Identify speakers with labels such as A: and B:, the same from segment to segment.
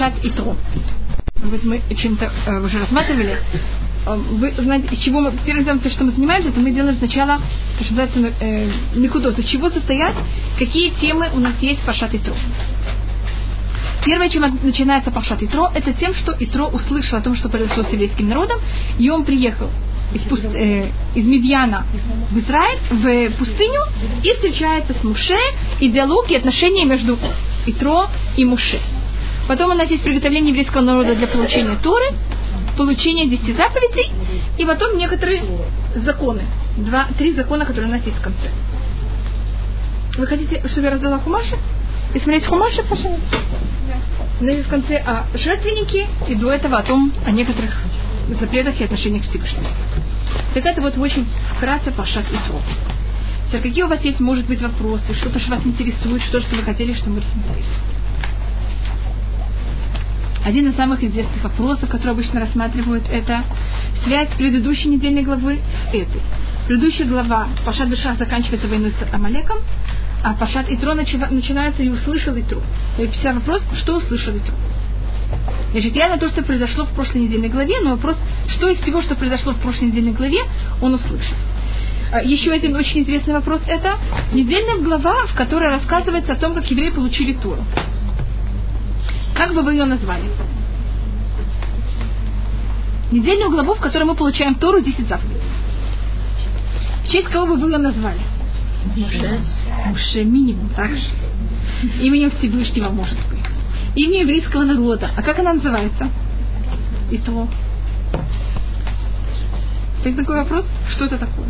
A: Пашат и Тро. Вот мы чем-то э, уже рассматривали. Э, вы знаете, из чего мы, первым делом, то, что мы занимаемся, это мы делаем сначала, то, что называется, э, Микудот. Из чего состоят, какие темы у нас есть Пашат и Тро. Первое, чем начинается Пашат Итро, это тем, что Итро услышал о том, что произошло с еврейским народом, и он приехал из, пуст... э, из Медьяна в Израиль, в пустыню, и встречается с Муше, и диалог и отношения между Итро и Муше. Потом у нас есть приготовление еврейского народа для получения Торы, получение десяти заповедей, и потом некоторые законы. Два, три закона, которые у нас есть в конце. Вы хотите, чтобы я раздала хумаши? И смотреть хумаши, нас есть в конце о жертвеннике, и до этого о том, о некоторых запретах и отношениях к Всевышнему. Так это вот очень вкратце Пашат и. Теперь, какие у вас есть, может быть, вопросы, что-то, что вас интересует, что, что вы хотели, что мы рассмотрели? Один из самых известных вопросов, который обычно рассматривают, это связь предыдущей недельной главы с этой. Предыдущая глава Пашат Бешах заканчивается войной с Амалеком, а Пашат Итро начинается и услышал Итро. И вся вопрос, что услышал Итро. Значит, я на то, что произошло в прошлой недельной главе, но вопрос, что из всего, что произошло в прошлой недельной главе, он услышал. А, еще один очень интересный вопрос это недельная глава, в которой рассказывается о том, как евреи получили Тору. Как бы вы ее назвали? Недельную главу, в которой мы получаем Тору 10 заповедей. В честь кого бы вы ее назвали? Муше. Муше минимум, так же. Именем Всевышнего может быть имя еврейского народа. А как она называется? И то. Так такой вопрос, что это такое?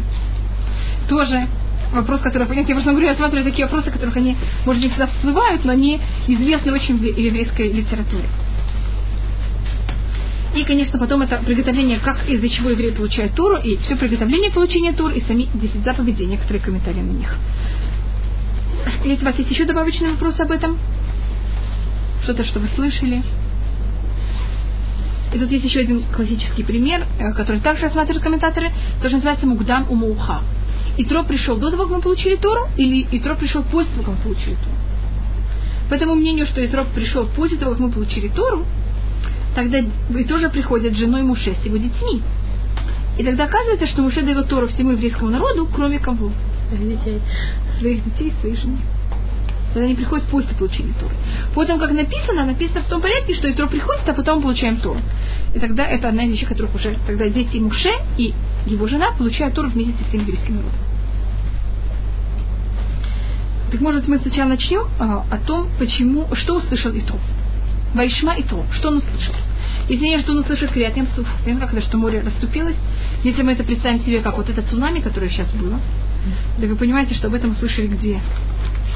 A: Тоже вопрос, который, понятно, я просто говорю, я смотрю такие вопросы, которых они, может, не всегда всплывают, но они известны очень в еврейской литературе. И, конечно, потом это приготовление, как из-за чего евреи получают Туру, и все приготовление получения Тур, и сами 10 заповедей, некоторые комментарии на них. Если у вас есть еще добавочный вопрос об этом? что-то, что вы слышали. И тут есть еще один классический пример, э, который также рассматривают комментаторы, тоже называется Мугдам Умауха. Итро пришел до того, как мы получили Тору, или Итро пришел после того, как мы получили Тору. По этому мнению, что Итро пришел после того, как мы получили Тору, тогда и тоже приходят с женой Муше с его детьми. И тогда оказывается, что Муше дает Тору всему еврейскому народу, кроме кого? Своих детей, своей жены когда они приходят после получения Торы. Потом, как написано, написано в том порядке, что Итро приходит, а потом получаем Тору. И тогда это одна из вещей, которых уже тогда дети Муше и его жена получают Тору вместе с всем еврейским народом. Так может мы сначала начнем а, о том, почему, что услышал Итро. Вайшма Итро, что он услышал. Извиняюсь, что он услышал Криат Ямсуф. Как это, что море расступилось. Если мы это представим себе, как вот это цунами, которое сейчас было, так вы понимаете, что об этом услышали где?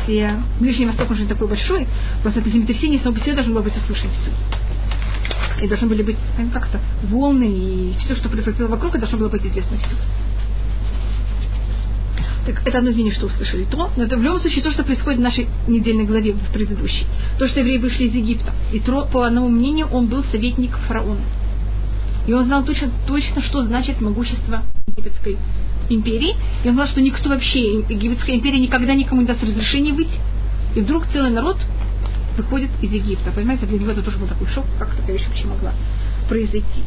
A: все Ближний Восток, он же не такой большой, просто это землетрясение само по себе должно было быть услышано все. И должны были быть ну, как-то волны и все, что происходило вокруг, и должно было быть известно все. Так это одно из что услышали то, но это в любом случае то, что происходит в нашей недельной главе, в предыдущей. То, что евреи вышли из Египта. И Тро, по одному мнению, он был советник фараона. И он знал точно, точно что значит могущество египетской империи, и он знал, что никто вообще, египетская империя никогда никому не даст разрешения выйти. И вдруг целый народ выходит из Египта. Понимаете, для него это тоже был такой шок, как такая вещь вообще могла произойти.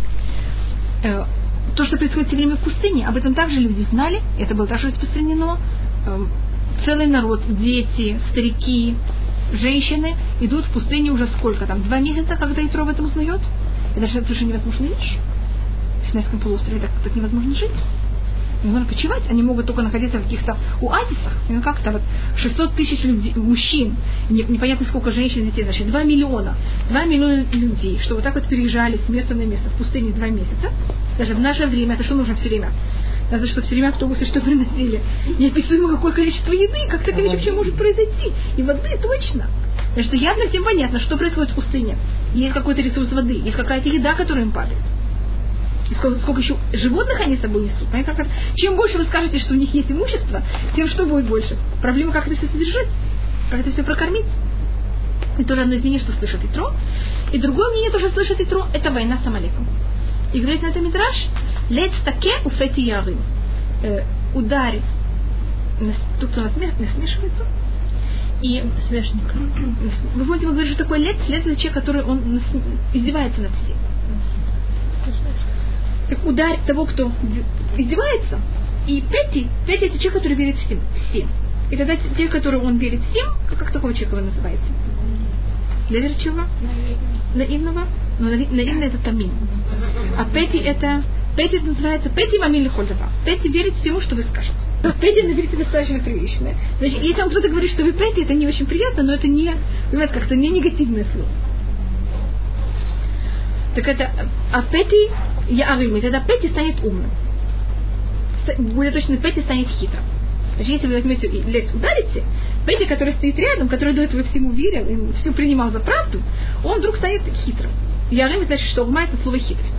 A: То, что происходит все время в пустыне, об этом также люди знали, это было также распространено. Э, целый народ, дети, старики, женщины идут в пустыне уже сколько там, два месяца, когда Итро об этом узнает. Это же совершенно невозможная вещь. В Синайском полуострове так, так невозможно жить нужно почивать, они могут только находиться в каких-то оазисах. Ну как-то вот 600 тысяч людей, мужчин, не, непонятно сколько женщин, детей, значит 2 миллиона. 2 миллиона людей, что вот так вот переезжали с места на место в пустыне 2 месяца. Даже в наше время, это что нужно все время? Надо, чтобы все время автобусы что приносили. Неописуемо какое количество еды, как вещь вообще может произойти. И воды точно. Потому что явно всем понятно, что происходит в пустыне. Есть какой-то ресурс воды, есть какая-то еда, которая им падает и сколько, сколько еще животных они с собой несут. Понимаете, как Чем больше вы скажете, что у них есть имущество, тем что будет больше. Проблема, как это все содержать, как это все прокормить. И тоже одно из мнений, что слышит Итро. И другое мнение тоже слышит Итро, это война с Амалеком. И говорит на это Мидраш, лец таке у фети ярым. Э, ударь, тут у нас насмешивается, И смешник. Вы помните, мы говорили, что такое лет, лет это человек, который он издевается над всем. Так ударь того, кто издевается, и Пети, Пети это человек, который верит всем. всем. И тогда те, которые он верит всем, как, такого человека вы называете? Доверчивого? Наивного? Но наивный это тамин. А Пети это Пети называется Пети мамин лихольдова. Пети верит всему, что вы скажете. Пети на иврите достаточно приличное. Значит, если вам кто-то говорит, что вы Пети, это не очень приятно, но это не, понимаете, как-то не негативное слово. Так это, а Пети, я Арим, тогда Пети станет умным. Более точно, Пети станет хитрым. Значит, если вы возьмете и лет ударите, Петя, который стоит рядом, который до этого всему верил и все принимал за правду, он вдруг станет хитрым. Ярым значит, что ума это слово хитрость.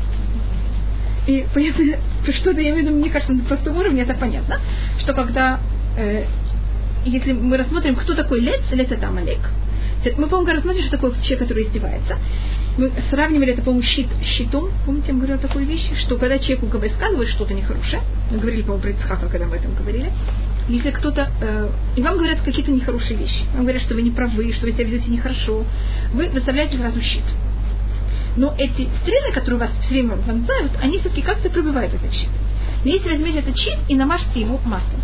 A: И понятно, что-то я имею в виду, мне кажется, на простом уровне это понятно, что когда, э, если мы рассмотрим, кто такой Лец, Лец это Амалек, мы, по-моему, рассмотрели, что такое человек, который издевается. Мы сравнивали это, по-моему, щит щитом. Помните, я говорила такую вещь, что когда человеку высказывают что-то нехорошее, мы говорили, по-моему, про Ицхака, когда мы об этом говорили, если кто-то, э, и вам говорят какие-то нехорошие вещи, вам говорят, что вы не правы, что вы себя ведете нехорошо, вы выставляете сразу щит. Но эти стрелы, которые вас все время вонзают, они все-таки как-то пробивают этот щит. Если возьмете этот щит и намажьте его маслом,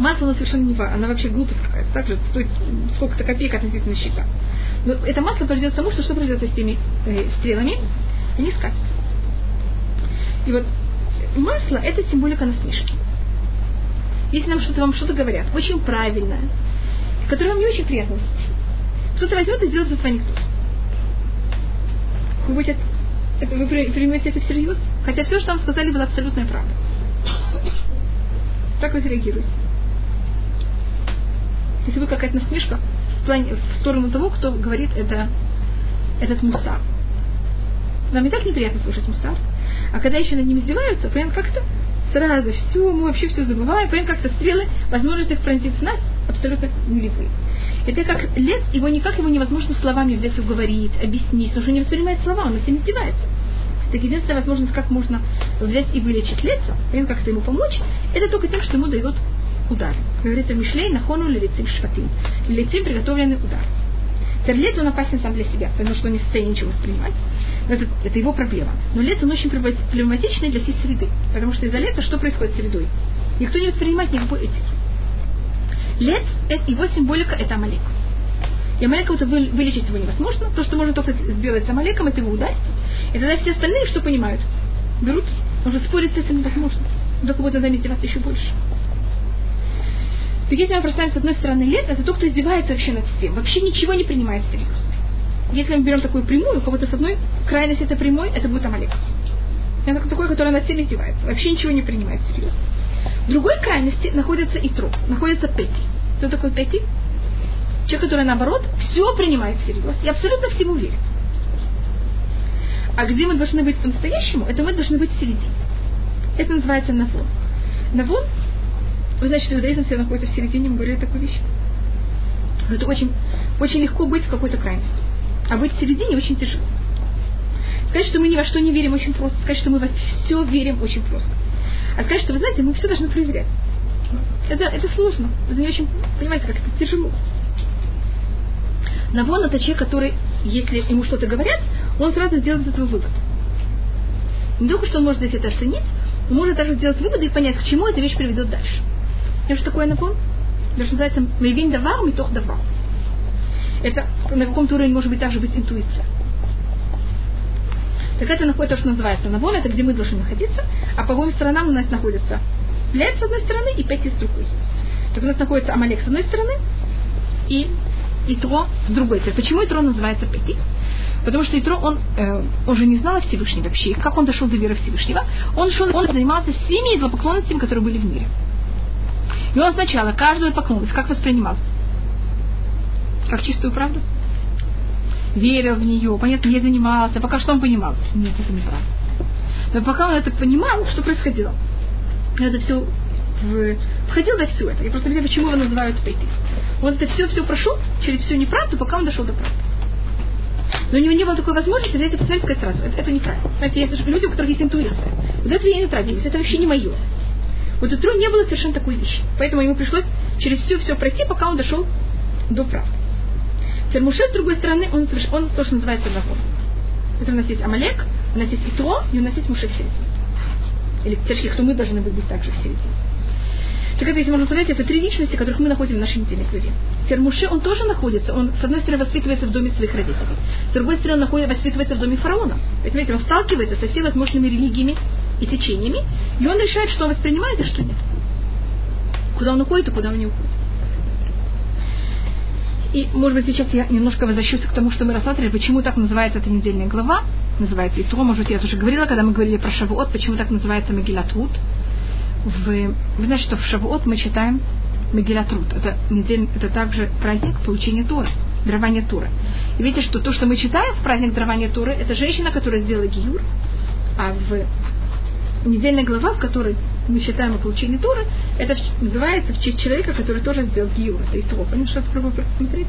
A: масло оно совершенно не важно, она вообще глупость какая-то, также стоит сколько-то копеек относительно щита. Но это масло приведет к тому, что что произойдет с этими э, стрелами? Они скатятся. И вот масло – это символика насмешки. Если нам что-то вам что-то говорят, очень правильное, которое вам не очень приятно кто-то возьмет и сделает этот анекдот. Вы, будете, вы примете это всерьез? Хотя все, что вам сказали, было абсолютная правда. Как вы реагируете? Если вы какая-то насмешка в, плане, в сторону того, кто говорит это, этот мусар. Нам и так неприятно слушать мусар. А когда еще над ним издеваются, прям как-то сразу все, мы вообще все забываем, прям как-то стрелы, возможность их пронзить в нас абсолютно нулевые. Это как лес, его никак его невозможно словами взять уговорить, объяснить, он уже не воспринимает слова, он этим издевается. Так единственная возможность, как можно взять и вылечить лицо, прям как-то ему помочь, это только тем, что ему дает удар. Говорится, Мишлей нахону лилицим шпатим. Лилицим приготовленный удар. Терлец он опасен сам для себя, потому что он не в состоянии ничего воспринимать. Это, это его проблема. Но лец он очень проблематичный для всей среды. Потому что из-за лета что происходит с средой? Никто не воспринимает никакой этики. Лец, его символика это Амалек. И Амалека это вы, вылечить его невозможно. То, что можно только сделать с Амалеком, это его ударить. И тогда все остальные что понимают? Берут, уже спорить с этим невозможно. Только будет надо издеваться еще больше. Так если мы представим с одной стороны лет, это тот, кто издевается вообще над всем, вообще ничего не принимает всерьез. Если мы берем такую прямую, у кого-то с одной крайности это прямой, это будет Амалек. Это такой, который над всем издевается, вообще ничего не принимает всерьез. В другой крайности находится Итро, находится Пети. Кто такой Пети? Человек, который наоборот все принимает всерьез и абсолютно всему верит. А где мы должны быть по-настоящему, это мы должны быть в середине. Это называется навон. Навон вы что иудаизм все находится в середине, мы говорили такую вещь. Это очень, очень легко быть в какой-то крайности. А быть в середине очень тяжело. Сказать, что мы ни во что не верим, очень просто. Сказать, что мы во все верим, очень просто. А сказать, что, вы знаете, мы все должны проверять. Это, это сложно. Это не очень, понимаете, как это тяжело. Навон это человек, который, если ему что-то говорят, он сразу сделает из этого вывод. Не только что он может здесь это оценить, он может даже сделать выводы и понять, к чему эта вещь приведет дальше. Знаешь, что такое напон? Это что называется мейвин давар, митох давар. Это на каком-то уровне может быть также быть интуиция. Так это находится то, что называется навон, это где мы должны находиться, а по обоим сторонам у нас находится лет с одной стороны и пять с другой. Так у нас находится Амалек с одной стороны и Итро с другой. Теперь, почему Итро называется Пети? Потому что Итро, он, э, он же не знал о Всевышнем вообще. Как он дошел до веры Всевышнего? Он, шел, он занимался всеми идолопоклонностями, которые были в мире. И он сначала каждую поклонность как воспринимал? Как чистую правду? Верил в нее, понятно, не занимался. Пока что он понимал? Нет, это неправда. Но пока он это понимал, что происходило? Это все входил во все это. Я просто не знаю, почему его называют пейты. Он это все-все прошел через всю неправду, пока он дошел до правды. Но у него не было такой возможности взять и посмотреть сказать сразу. Это, это неправильно. Знаете, есть люди, у которых есть интуиция. Вот это я не трагедия, это вообще не мое. У Тру не было совершенно такой вещи. Поэтому ему пришлось через все-все пройти, пока он дошел до прав. Теперь Муше, с другой стороны, он, он то, что называется Нагор. Это у нас есть Амалек, у нас есть Итро, и у нас есть Муше в середине. Или, точнее, кто мы должны быть также в середине. Так это, если можно сказать, это три личности, которых мы находим в нашей недельной главе. Теперь Муше, он тоже находится, он, с одной стороны, воспитывается в доме своих родителей, с другой стороны, он находится, воспитывается в доме фараона. Понимаете, он сталкивается со всеми возможными религиями и течениями, и он решает, что он воспринимает, и что нет. Куда он уходит, и куда он не уходит. И, может быть, сейчас я немножко возвращусь к тому, что мы рассматривали, почему так называется эта недельная глава. Называется и то, может быть, я тоже говорила, когда мы говорили про Шавуот, почему так называется Мегилат Рут. В, вы знаете, что в Шавуот мы читаем Мегилат Рут. Это, недель, это также праздник получения Торы, дарования Торы. И видите, что то, что мы читаем в праздник дарования Торы, это женщина, которая сделала гиюр, а в недельная глава, в которой мы считаем о получении Торы, это называется в честь человека, который тоже сделал гиюр. Это и то. Понимаете, что попробую посмотреть?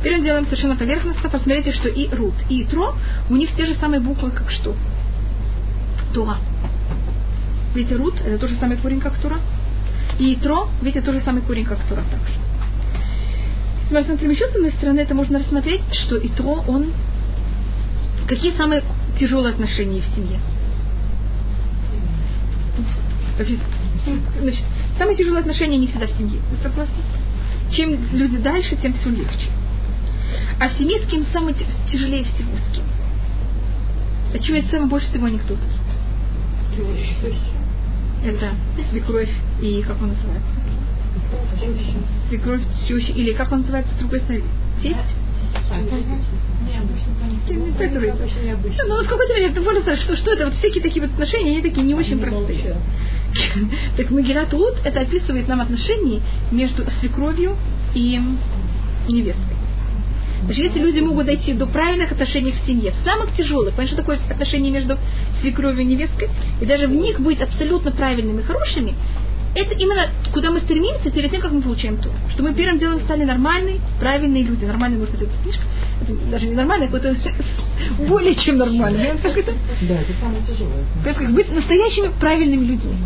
A: Теперь мы делаем совершенно поверхностно. Посмотрите, что и Рут, и Тро, у них те же самые буквы, как что? Тора. Видите, Рут, это тот же самый корень, как Тора. И Тро, видите, тот же самый корень, как Тора также. Мы рассмотрим еще с одной стороны, это можно рассмотреть, что и Тро, он... Какие самые тяжелые отношения в семье? Значит, самые тяжелые отношения не всегда в семье. Вы согласны? Чем люди дальше, тем все легче. А в семье с кем самое тяжелее всего с кем? А чего это самое больше всего анекдотов? Это свекровь и как он называется? Свекровь, теща, или как он называется с другой стороны? Тесть? Ну, вот какой-то момент, что, что это, вот всякие такие вот отношения, они такие не очень простые. Так Магират Рут это описывает нам отношения между свекровью и невесткой. Даже если люди могут дойти до правильных отношений в семье, в самых тяжелых, понимаешь, что такое отношение между свекровью и невесткой, и даже в них быть абсолютно правильными и хорошими, это именно куда мы стремимся перед тем, как мы получаем то. Что мы первым делом стали нормальные, правильные люди. Нормальные, может быть, это слишком, это даже не нормальные, это более чем нормальные.
B: Да, это самое тяжелое.
A: Как быть настоящими правильными людьми.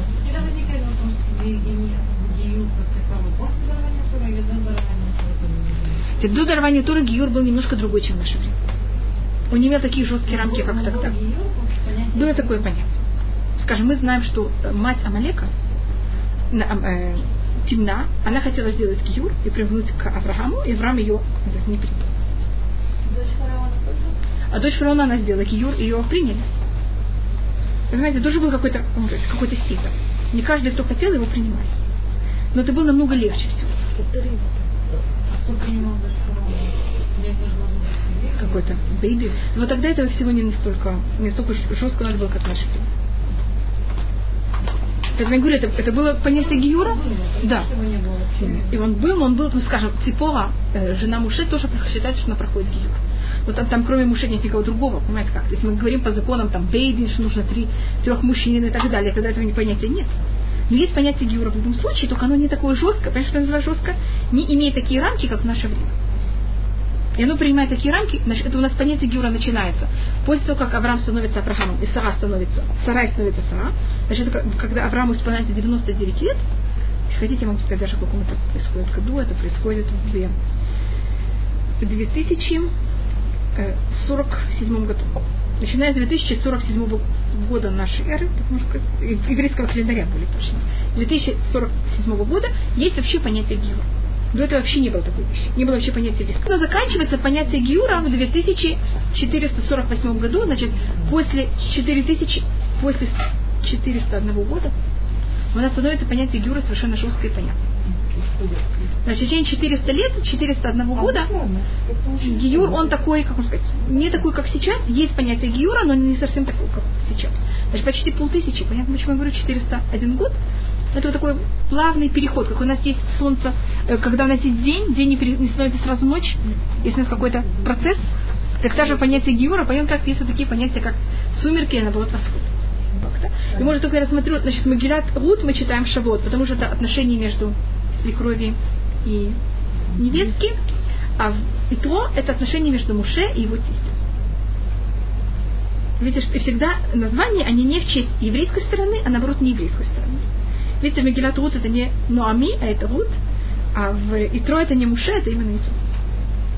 A: До дарования Торы Гиюр был немножко другой, чем в наше время. Он не имел такие жесткие рамки, как тогда. Было такое понятие. Скажем, мы знаем, что мать Амалека, э, темна, она хотела сделать Гиюр и примкнуть к Аврааму, и Авраам ее не принял. А дочь фараона она сделала Гиюр, и ее приняли. Понимаете, тоже был какой-то какой ситр. Не каждый, кто хотел, его принимали. Но это было намного легче всего. Какой-то бейби. Но тогда этого всего не настолько, не настолько жестко надо было, как наши Поэтому я говорю, это, это было понятие Гиюра? Да. И он был, он был, ну скажем, Ципора, э, жена Муше, тоже считается, что она проходит Гиюр. Но там, там кроме мужа нет никого другого, понимаете как? То есть мы говорим по законам, там, бейби, что нужно три, трех мужчин и так далее, тогда этого не понятия нет. Но есть понятие гиура в любом случае, только оно не такое жесткое. Понимаешь, что называю жестко? Не имеет такие рамки, как в наше время. И оно принимает такие рамки, значит, это у нас понятие гиура начинается. После того, как Авраам становится Авраамом, и Сара становится, Сарай становится Сара, значит, это когда Аврааму исполняется 99 лет, если хотите, я могу сказать даже, в каком это происходит году, это происходит в 2047 году начиная с 2047 года нашей эры, что еврейского календаря более точно, 2047 года есть вообще понятие гиура. До этого вообще не было такой вещи. Не было вообще понятия риска. Но заканчивается понятие гиура в 2448 году, значит, после 4000, после 401 года, у нас становится понятие гиура совершенно жесткое и понятное. Значит, в течение 400 лет, 401 года, гиюр, он такой, как можно сказать, не такой, как сейчас. Есть понятие гиюра, но не совсем такой, как сейчас. Значит, почти полтысячи. Понятно, почему я говорю 401 год? Это вот такой плавный переход, как у нас есть солнце, э, когда у нас есть день, день не, становится сразу ночь, если у нас какой-то процесс, так также понятие гиура, понятно, как есть такие понятия, как сумерки и наоборот восход. И может только я рассмотрю, значит, Магилат Рут мы читаем Шавот, потому что это отношение между свекрови и невестки, а и то это отношение между Муше и его тестем. Видите, что всегда названия, они не в честь еврейской стороны, а наоборот не еврейской стороны. Видите, Мегилат Рут это не Ноами, а это Рут, А в Итро это не Муше, это именно Итро.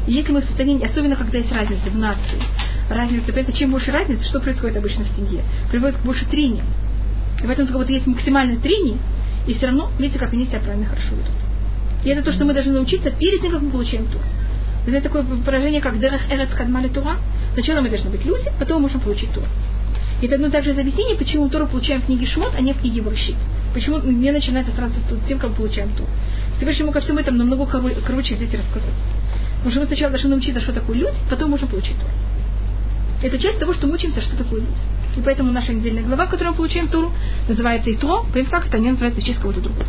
A: И если мы в состоянии, особенно когда есть разница в нации, разница, это чем больше разницы, что происходит обычно в семье? Приводит к больше трения. И в этом как будто есть максимальное трение, и все равно, видите, как они себя правильно хорошо ведут. И это то, что мы должны научиться перед тем, как мы получаем тур. Знаете такое выражение, как «Дерех эрец кадмали тура»? Сначала мы должны быть люди, потом мы можем получить тур. И это одно также из объяснений, почему Тору получаем в книге Шмот, а не в книге Врушит. Почему не начинается сразу с тем, как мы получаем Тору. Всевышний ему ко всему этому намного короче здесь рассказать. Потому что мы сначала должны научиться, что такое люди, потом можем получить Тору. Это часть того, что мы учимся, что такое люди. И поэтому наша недельная глава, в которой мы получаем Туру, называется Итро, это не называется честь кого-то другого.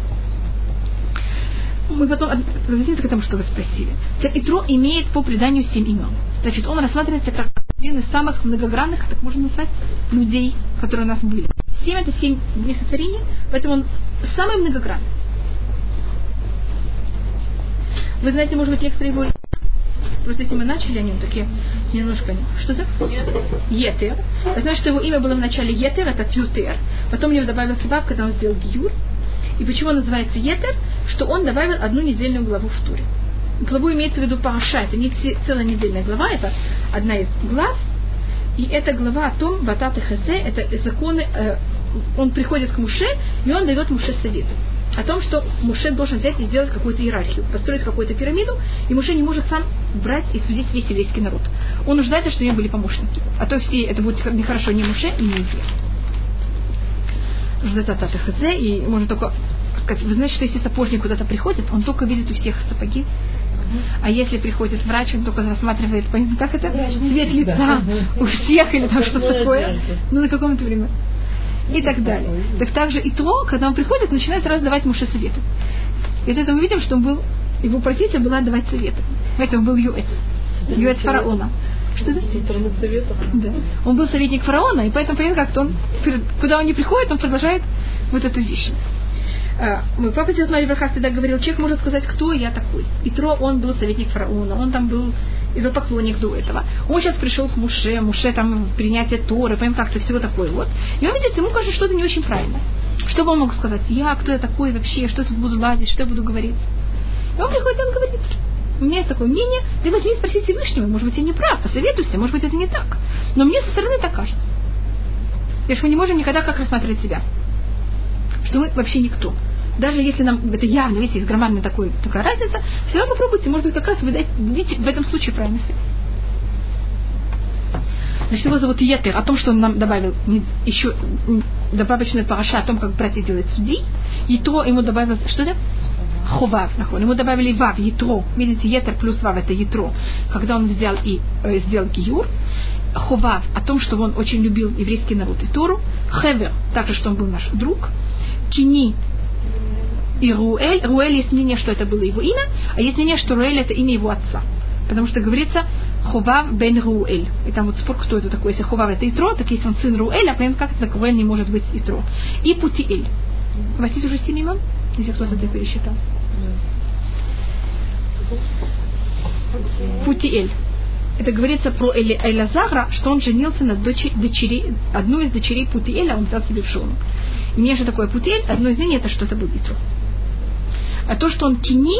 A: Мы потом возвратимся к этому, что вы спросили. Итро имеет по преданию семь имен. Значит, он рассматривается как один из самых многогранных, так можно назвать, людей, которые у нас были. Семь это семь дней сотворения, поэтому он самый многогранный. Вы знаете, может быть, некоторые его Просто если мы начали о нем, так я немножко... Что за? Етер. Это значит, что его имя было в начале Етер, это Тютер. Потом у него добавился Вав, когда он сделал Гиюр. И почему он называется Етер? Что он добавил одну недельную главу в Туре. Главу имеется в виду Паша, это не целая недельная глава, это одна из глав. И эта глава о том, Батат и Хазе, это законы, э, он приходит к Муше, и он дает Муше советы о том, что Муше должен взять и сделать какую-то иерархию, построить какую-то пирамиду, и Муше не может сам брать и судить весь еврейский народ. Он нуждается, чтобы у него были помощники. А то все это будет нехорошо ни Муше, ни. Хз, и можно только сказать, вы знаете, что если сапожник куда-то приходит, он только видит у всех сапоги, а если приходит врач, он только рассматривает, как это, цвет лица у всех или там что-то такое. Ну, на каком-то время и так далее. Так также и то, когда он приходит, начинает сразу давать Муше советы. И это мы видим, что он был, его профессия была давать советы. Поэтому был юэц. Юэц фараона. Что это? Да. Он был советник фараона, и поэтому, понятно, как-то он, куда он не приходит, он продолжает вот эту вещь. А, мой папа Дед Браха всегда говорил, человек может сказать, кто я такой. И Тро, он был советник фараона, он там был идолопоклонник до этого. Он сейчас пришел к Муше, Муше там принятие Торы, понимаем, как-то всего такое вот. И он видит, ему кажется что-то не очень правильно. Что бы он мог сказать? Я, кто я такой вообще, что я тут буду лазить, что я буду говорить? И он приходит, он говорит, у меня есть такое мнение, ты возьми и спроси Всевышнего, может быть, я не прав, посоветуйся, может быть, это не так. Но мне со стороны так кажется. И что мы не можем никогда как рассматривать себя. Что мы вообще никто даже если нам это явно, видите, есть громадная такой, такая разница, всегда попробуйте, может быть, как раз вы дадите в этом случае правильный свет. Значит, его зовут Етер, о том, что он нам добавил еще добавочная параша о том, как братья делают судей. И то ему добавил, что это? Хував, нахон. Ему добавили вав, ятро. Видите, етер плюс вав это ятро. Когда он взял и э, сделал гиюр. Хував, о том, что он очень любил еврейский народ и Тору. Хевер, также, что он был наш друг. Кини, и Руэль. Руэль есть мнение, что это было его имя, а есть мнение, что Руэль это имя его отца. Потому что говорится Хував бен Руэль. И там вот спор, кто это такой. Если Хував это Итро, так если он сын Руэля, понятно, как это, Руэль не может быть Итро. И Путиэль. Есть уже семь имен? Если кто-то это пересчитал. Путиэль. Это говорится про Эли, Элязара, что он женился на дочери, дочери, одну из дочерей Путиэля, он взял себе в жену. И мне же такое Путиэль, одно из мнений, это что это был Итро. А то, что он кини,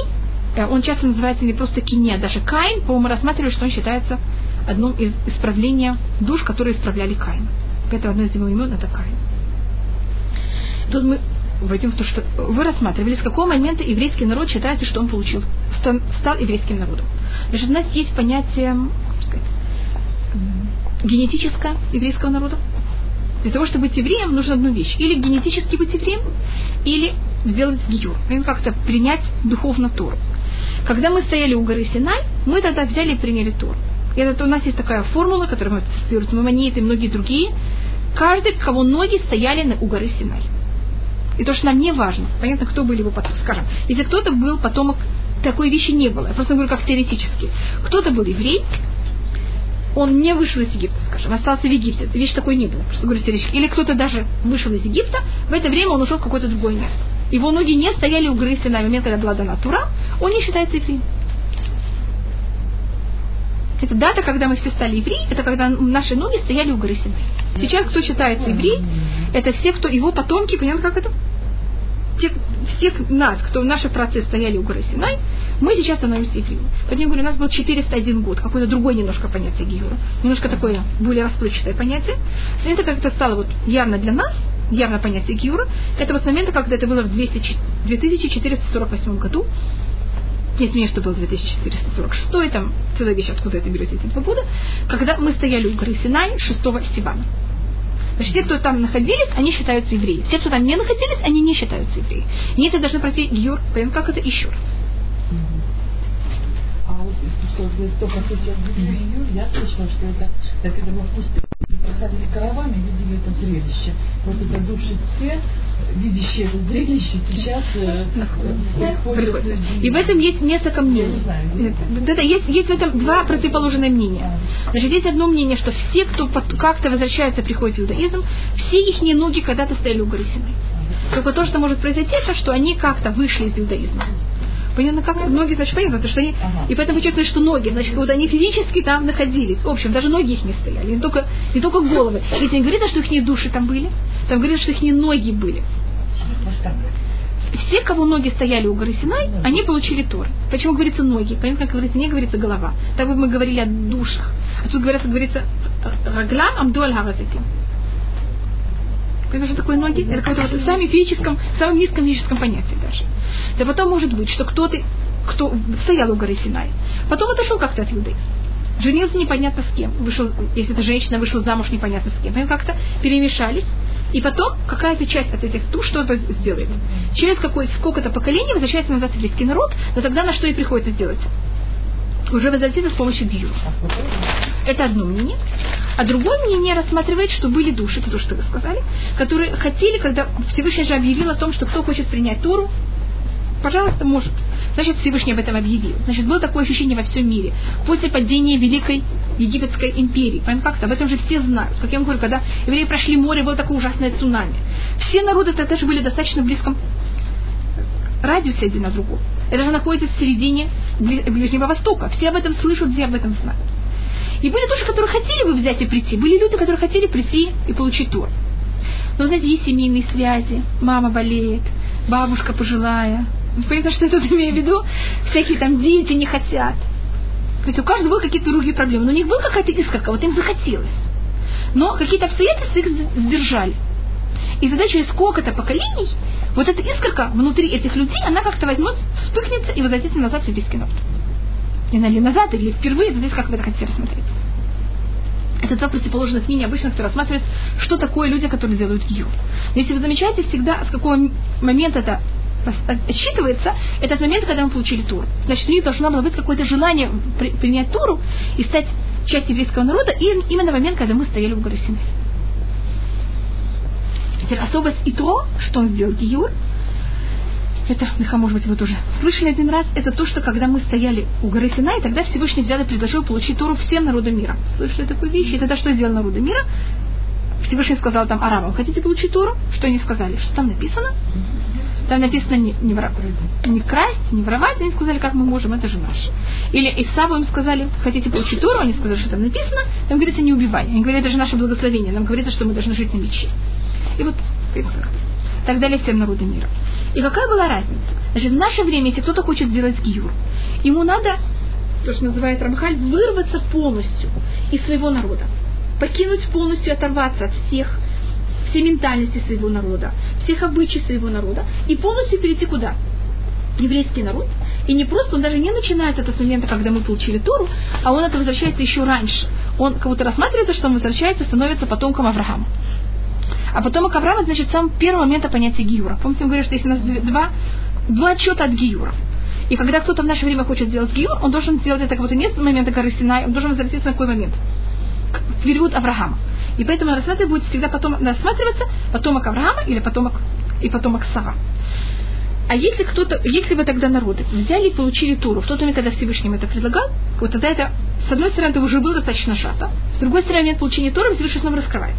A: он часто называется не просто кини, а даже Каин, по-моему, рассматривали, что он считается одним из исправления душ, которые исправляли Каина. Это одно из его имен, это Каин. Тут мы войдем в то, что вы рассматривали, с какого момента еврейский народ считается, что он получил, стал еврейским народом. Значит, у нас есть понятие сказать, генетическое еврейского народа. Для того, чтобы быть евреем, нужно одну вещь. Или генетически быть евреем, или сделать гиюр, как-то принять духовно Тору. Когда мы стояли у горы Синай, мы тогда взяли и приняли Тору. И это у нас есть такая формула, которую мы цитируем Мамонит и многие другие. Каждый, кого ноги стояли на, у горы Синай. И то, что нам не важно, понятно, кто были его потом, скажем, если кто-то был потомок, такой вещи не было. Я просто говорю как теоретически. Кто-то был еврей, он не вышел из Египта, скажем, остался в Египте. Вещь такой не было, просто говорю теоретически. Или кто-то даже вышел из Египта, в это время он ушел в какое-то другое место его ноги не стояли у горы на момент, когда была дана Тура, он не считается евреем. Это дата, когда мы все стали евреи, это когда наши ноги стояли у горы. Сейчас кто считается еврей, это все, кто его потомки, понятно, как это? Те, всех нас, кто в нашей процессе стояли у горы Синай, мы сейчас становимся евреями. Поэтому я говорю, у нас был 401 год, какое-то другое немножко понятие Гиюра. Немножко такое более расплывчатое понятие. Это как-то стало вот явно для нас, явно понятие Гиюра. Это вот с момента, когда это было в 200, 2448 году, нет, мне что было 2446, там целая вещь, откуда это берете эти два года, когда мы стояли у горы Синай 6 Сивана. Значит, те, кто там находились, они считаются евреи. Те, кто там не находились, они не считаются евреи. И это должны пройти Гиюр, как это еще раз.
B: А вот что только сейчас Юр, я слышала, что это, так это мы в пустыне проходили караваны, видели это зрелище. Вот это души те, видящие это зрелище, сейчас э, приходят.
A: И в этом есть несколько мнений. Да, да, есть, есть в этом два противоположные мнения. Значит, есть одно мнение, что все, кто как-то возвращается, приходит в иудаизм, все их ноги когда-то стояли у Синай. Только то, что может произойти, это что они как-то вышли из иудаизма. Понятно, как ноги, значит, понятно, потому что они, ага. и поэтому чувствуют, что ноги, значит, вот они физически там находились. В общем, даже ноги их не стояли, не только, не только головы. Ведь не говорится, что их не души там были, там говорится, что их не ноги были. Все, кого ноги стояли у горы Синай, они получили Тор. Почему говорится ноги? Понятно, как говорится, не говорится голова. Так бы мы говорили о душах. А тут говорится, говорится Рагла Амдуаль Харазиким. Понимаешь, что такое ноги? Это какое-то вот самом физическом, самом низком физическом понятии даже. Да потом может быть, что кто-то, кто стоял у горы Синай, потом отошел как-то от иудаизма. Женился непонятно с кем. Вышел, если это женщина, вышла замуж непонятно с кем. Они как-то перемешались. И потом какая-то часть от этих душ что-то сделает. Через какое, сколько-то поколений возвращается назад еврейский народ, но тогда на что и приходится сделать? уже возвратиться с помощью гиюра. Это одно мнение. А другое мнение рассматривает, что были души, то, что вы сказали, которые хотели, когда Всевышний же объявил о том, что кто хочет принять Тору, пожалуйста, может. Значит, Всевышний об этом объявил. Значит, было такое ощущение во всем мире. После падения Великой Египетской империи. Понимаете, как-то об этом же все знают. Как я вам говорю, когда евреи прошли море, было такое ужасное цунами. Все народы тогда же были достаточно близком радиусе один от другого. Это же находится в середине Ближнего Востока. Все об этом слышат, все об этом знают. И были тоже, которые хотели бы взять и прийти. Были люди, которые хотели прийти и получить тур. Но, знаете, есть семейные связи. Мама болеет, бабушка пожилая. Понимаете, что я тут имею в виду? Всякие там дети не хотят. То есть у каждого были какие-то другие проблемы. Но у них была какая-то искорка, вот им захотелось. Но какие-то обстоятельства их сдержали. И тогда через сколько-то поколений вот эта искорка внутри этих людей, она как-то возьмет, вспыхнется и возвратится назад в еврейский народ. Или назад, или впервые, здесь как вы это хотите рассмотреть. Это два противоположных мнения обычно, кто рассматривает, что такое люди, которые делают гиюр. Если вы замечаете всегда, с какого момента это отсчитывается, этот момент, когда мы получили Туру. Значит, у них должно было быть какое-то желание принять Туру и стать частью еврейского народа, и именно момент, когда мы стояли в горе Синай. Теперь особость Итро, что он сделал Гиюр, это, Миха, может быть, вы тоже слышали один раз, это то, что когда мы стояли у горы Синай, тогда Всевышний взял и предложил получить Тору всем народам мира. Слышали такую вещь? И тогда что сделал народы мира? Всевышний сказал там арабам, хотите получить Тору? Что они сказали? Что там написано? Там написано не, не, вор... не красть, не воровать. Они сказали, как мы можем, это же наше. Или Исаву им сказали, хотите получить Тору? Они сказали, что там написано. Там говорится, не убивай. Они говорят, это же наше благословение. Нам говорится, что мы должны жить на мече. И вот так далее всем народам мира. И какая была разница? Значит, в наше время, если кто-то хочет сделать гиюр, ему надо, то, что называет Рамхаль, вырваться полностью из своего народа. Покинуть полностью, оторваться от всех, всей ментальности своего народа, всех обычаев своего народа и полностью перейти куда? еврейский народ, и не просто, он даже не начинает это с момента, когда мы получили Тору, а он это возвращается еще раньше. Он как будто рассматривается, что он возвращается, становится потомком Авраама. А потомок Авраама, значит, с самого первого момента понятия Гиюра. Помните, мы говорили, что есть у нас два, два отчета от Гиюра. И когда кто-то в наше время хочет сделать Гиюр, он должен сделать это как будто нет момента горы Синай, он должен возвратиться на какой момент? В период Авраама. И поэтому рассматривать будет всегда потом рассматриваться потомок Авраама или потомок и потомок Сава. А если кто-то, если бы тогда народы взяли и получили Туру в тот момент, когда Всевышний это предлагал, вот тогда это, с одной стороны, это уже было достаточно сжато, с другой стороны, момент получения Туры Всевышний снова раскрывает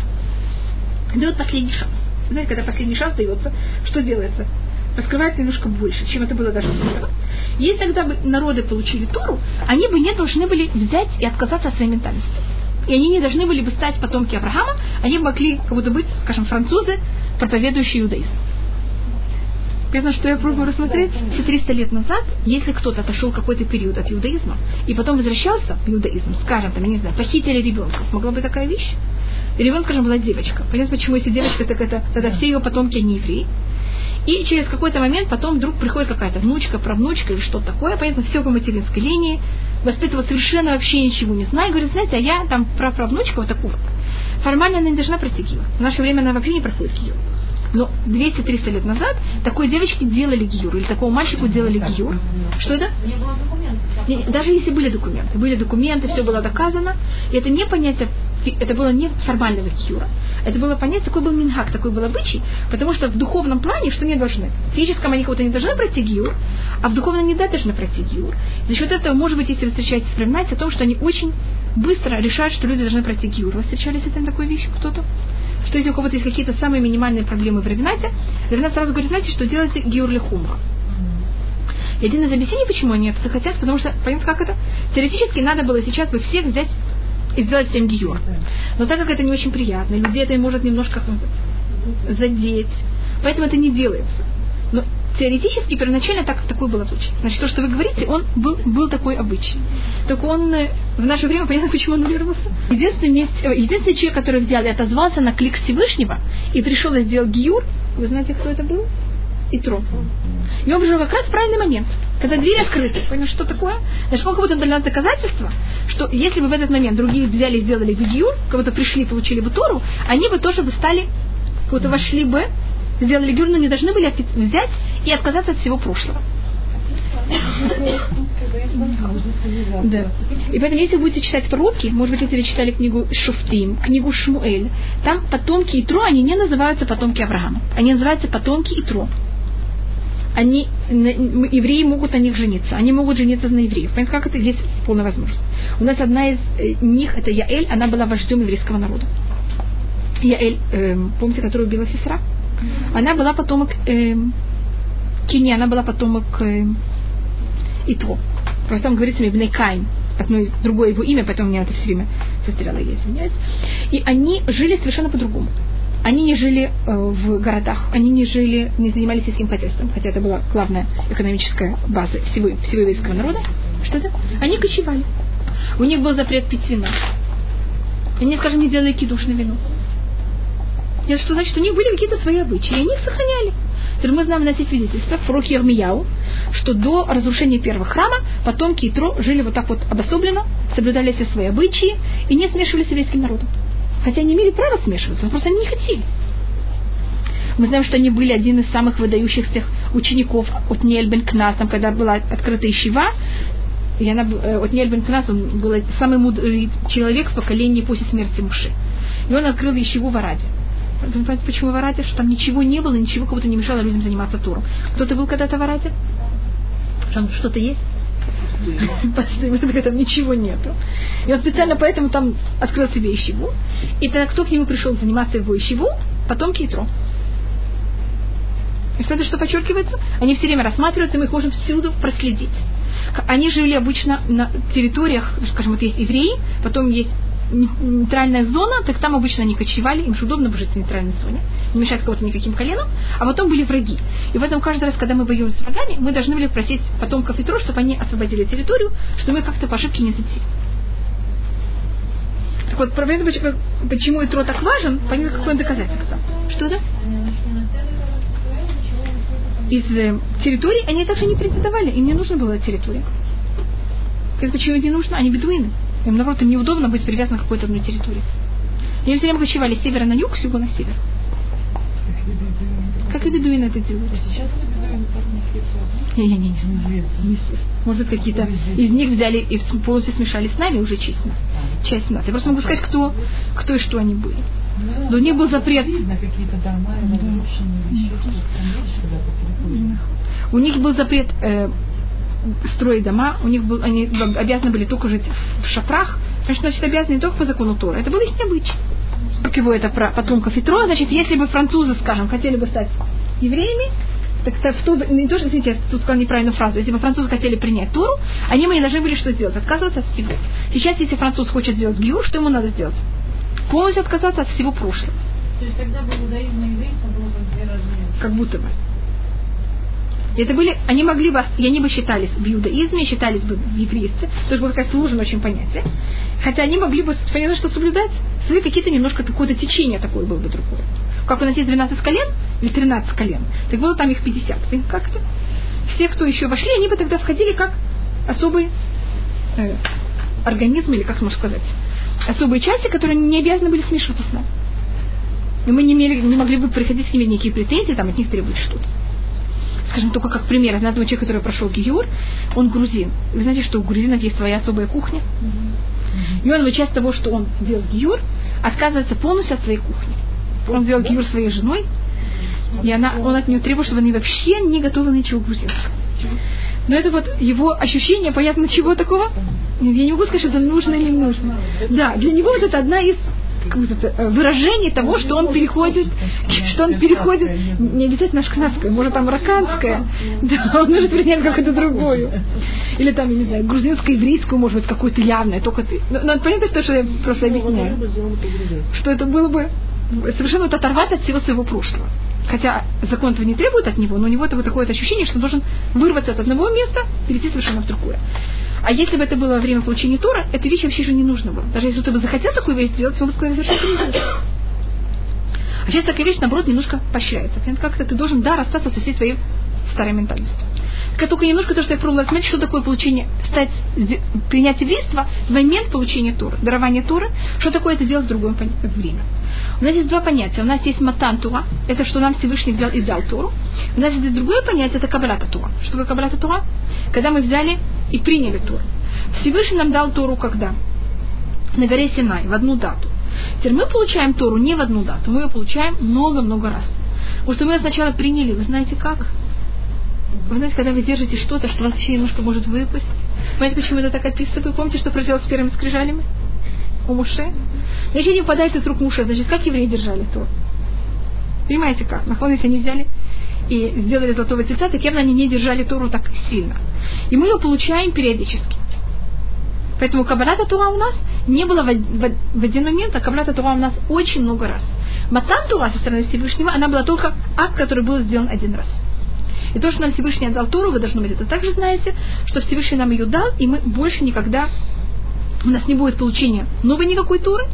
A: дает последний шанс. Знаете, когда последний шанс дается, что делается? Раскрывается немножко больше, чем это было даже до этого. Если тогда бы народы получили Тору, они бы не должны были взять и отказаться от своей ментальности. И они не должны были бы стать потомки Авраама, они могли как будто быть, скажем, французы, проповедующие иудаизм. Понятно, что я пробую рассмотреть. 300 лет назад, если кто-то отошел какой-то период от иудаизма и потом возвращался в иудаизм, скажем, там, я не знаю, похитили ребенка, могла бы такая вещь? Ребенок, скажем, была девочка. Понятно, почему если девочка, так это тогда все ее потомки не евреи. И через какой-то момент потом вдруг приходит какая-то внучка, правнучка или что-то такое, понятно, все по материнской линии, воспитывала совершенно вообще ничего не знаю, и говорит, знаете, а я там праправнучка вот такого. Формально она не должна пройти гиюр. В наше время она вообще не проходит гиюр. Но 200-300 лет назад такой девочке делали гиюр, или такому мальчику делали гиюр. Что это?
C: Не было документов.
A: Даже если были документы, были документы, все было доказано, и это не понятие, это было не формального гиюра. Это было понятие, такой был минхак, такой был обычай, потому что в духовном плане что не должны? В физическом они кого-то не должны пройти гиюр, а в духовном не должны пройти гиюр. За счет этого, может быть, если вы встречаетесь с о том, что они очень быстро решают, что люди должны пройти гиюр. Вы встречались с этим такой вещью кто-то? что если у кого-то есть какие-то самые минимальные проблемы в Равинате, Равинат сразу говорит, знаете, что делайте гиур хумра. И один из объяснений, почему они это хотят, потому что, понимаете, как это? Теоретически надо было сейчас бы всех взять и сделать всем гиюр. Но так как это не очень приятно, людей это может немножко задеть, поэтому это не делается. Но теоретически первоначально так, такой был обычай. Значит, то, что вы говорите, он был, был такой обычай. Только он э, в наше время, понятно, почему он аннулировался. Единственный, э, единственный человек, который взял и отозвался на клик Всевышнего и пришел и сделал гиюр, вы знаете, кто это был? Итро. И он пришел как раз правильный момент, когда дверь открыта. Понял, что такое? Значит, как будто дали доказательство, что если бы в этот момент другие взяли и сделали бы гиюр, кого-то пришли, получили бы Тору, они бы тоже бы стали, будто вошли бы сделали гюр, но не должны были взять и отказаться от всего прошлого. Да. И поэтому, если вы будете читать пророки, может быть, если вы читали книгу Шуфтим, книгу Шмуэль, там потомки Итро, они не называются потомки Авраама. Они называются потомки Итро. Они, евреи могут на них жениться. Они могут жениться на евреев. Понимаете, как это есть полная возможность. У нас одна из э, них, это Яэль, она была вождем еврейского народа. Яэль, э, помните, которую убила сестра? Она была потомок э, Кини, она была потомок э, Итро. Просто там говорится Мибней Кайн, одно из другое его имя, поэтому меня это все время застряло, я извиняюсь. И они жили совершенно по-другому. Они не жили э, в городах, они не жили, не занимались сельским хозяйством, хотя это была главная экономическая база всего, всего еврейского народа. Что это? Они кочевали. У них был запрет пить вино. Они, скажем, не делали кидуш на вино. Это что значит, у них были какие-то свои обычаи, и они их сохраняли. Теперь мы знаем на эти свидетельства в Ермияу, что до разрушения первого храма потомки Итро жили вот так вот обособленно, соблюдали все свои обычаи и не смешивались с еврейским народом. Хотя они имели право смешиваться, но просто они не хотели. Мы знаем, что они были один из самых выдающихся учеников от Бен Кнас, там, когда была открыта Ищева, и она, э, от Бен Кнас, он был самый мудрый человек в поколении после смерти Муши. И он открыл Ищеву в Араде. Вы понимаете, почему в Арате? Что там ничего не было, ничего кого-то не мешало людям заниматься туром. Кто-то был когда-то в Арате? Там что-то есть? Пустынно, там ничего нету. И он специально поэтому там открыл себе ищеву. И тогда кто к нему пришел заниматься его ищеву? Потом Китро. И это что подчеркивается? Они все время рассматриваются, мы их можем всюду проследить. Они жили обычно на территориях, скажем, вот есть евреи, потом есть нейтральная зона, так там обычно они кочевали, им же удобно жить в нейтральной зоне, не мешать кого-то никаким коленом, а потом были враги. И поэтому каждый раз, когда мы воюем с врагами, мы должны были просить потомков Итро, чтобы они освободили территорию, чтобы мы как-то по ошибке не зайти. Так вот, проблема, почему Итро так важен, понятно, какое доказательство. Что это? Из э, территории они также не претендовали, им не нужно было территория. Почему им не нужно? Они бедуины. Им, наоборот, им неудобно быть привязанным к какой-то одной территории. Они все время кочевали с севера на юг, с юга на север. Как и бедуины это делают. Не, не, не, не. Может быть, какие-то из них взяли и полностью смешали с нами уже честно. Часть нас. Я просто могу сказать, кто, кто и что они были. Но у них был запрет. У них был запрет э, строить дома, у них был, они обязаны были только жить в шатрах, значит, значит обязаны не только по закону Тора, это был их обычай. Как его это про потомков Итро, значит, если бы французы, скажем, хотели бы стать евреями, так то, в то, не то, что, извините, я тут сказала неправильную фразу, если бы французы хотели принять Тору, они бы не должны были что сделать? Отказываться от всего. Сейчас, если француз хочет сделать гиур, что ему надо сделать? Полностью отказаться от всего прошлого.
C: То есть тогда бы иудаизм и еврейство было бы две разные.
A: Как будто бы. Это были, они могли бы, и они бы считались в иудаизме, считались бы в еврействе, то есть было как сложно очень понятие. Хотя они могли бы, понятно, что соблюдать свои какие-то немножко какое-то течение такое было бы другое. Как у нас есть 12 колен или 13 колен, так было там их 50. Как-то все, кто еще вошли, они бы тогда входили как особый э, организм, или как можно сказать, особые части, которые не обязаны были смешиваться с нами. И мы не, имели, не могли бы приходить с ними никакие претензии, там от них требовать что-то. Скажем, только как пример, знаю одного человека, который прошел Гиюр, он грузин. Вы знаете, что у грузинов есть своя особая кухня? И он в часть того, что он делал Гиюр, отказывается полностью от своей кухни. Он делал Гиюр своей женой, и она, он от нее требует, чтобы они вообще не готовы ничего грузинского. Но это вот его ощущение, понятно, чего такого? Я не могу сказать, что это нужно или нужно. Да, для него вот это одна из э, выражений того, что он переходит, что он переходит, не обязательно ашкнадское, может там раканское, да, он может принять какую-то другую. Или там, я не знаю, грузинскую, еврейскую, может быть, какую-то явное, только ты. Но, но понятно, что, что я просто объясняю. Что это было бы совершенно вот оторвать от всего своего прошлого. Хотя закон этого не требует от него, но у него это вот такое ощущение, что он должен вырваться от одного места, перейти совершенно в другое. А если бы это было во время получения тура, эта вещь вообще же не нужно было. Даже если ты бы захотел такую вещь сделать, он бы сказал, совершенно не А сейчас такая вещь, наоборот, немножко поощряется. Как-то ты должен, да, расстаться со всей твоей старой ментальностью. Только немножко то, что я пробовала смотреть, что такое получение, стать, принять еврейство в момент получения Торы, дарования Торы, что такое это делать в другое время. У нас есть два понятия. У нас есть матан Тура, это что нам Всевышний взял и дал Тору. У нас есть другое понятие, это кабалата Тура. Что такое кабалата Тура? Когда мы взяли и приняли Тору. Всевышний нам дал Тору когда? На горе Синай, в одну дату. Теперь мы получаем Тору не в одну дату, мы ее получаем много-много раз. Потому что мы ее сначала приняли, вы знаете как? Вы знаете, когда вы держите что-то, что у вас еще немножко может выпасть. Понимаете, почему это так описываю? Помните, что произошло с первыми скрижалями? У Муше? Значит, не выпадает из рук Муше. Значит, как евреи держали то? Понимаете как? Нахон, если они взяли и сделали золотого тельца, так явно они не держали Тору так сильно. И мы ее получаем периодически. Поэтому Каббалата Тура у нас не было в, в, в один момент, а Каббалата Тура у нас очень много раз. Матан Тура со стороны Всевышнего, она была только акт, который был сделан один раз. И то, что нам Всевышний отдал Туру, вы должны быть это также знаете, что Всевышний нам ее дал, и мы больше никогда, у нас не будет получения новой никакой Туры,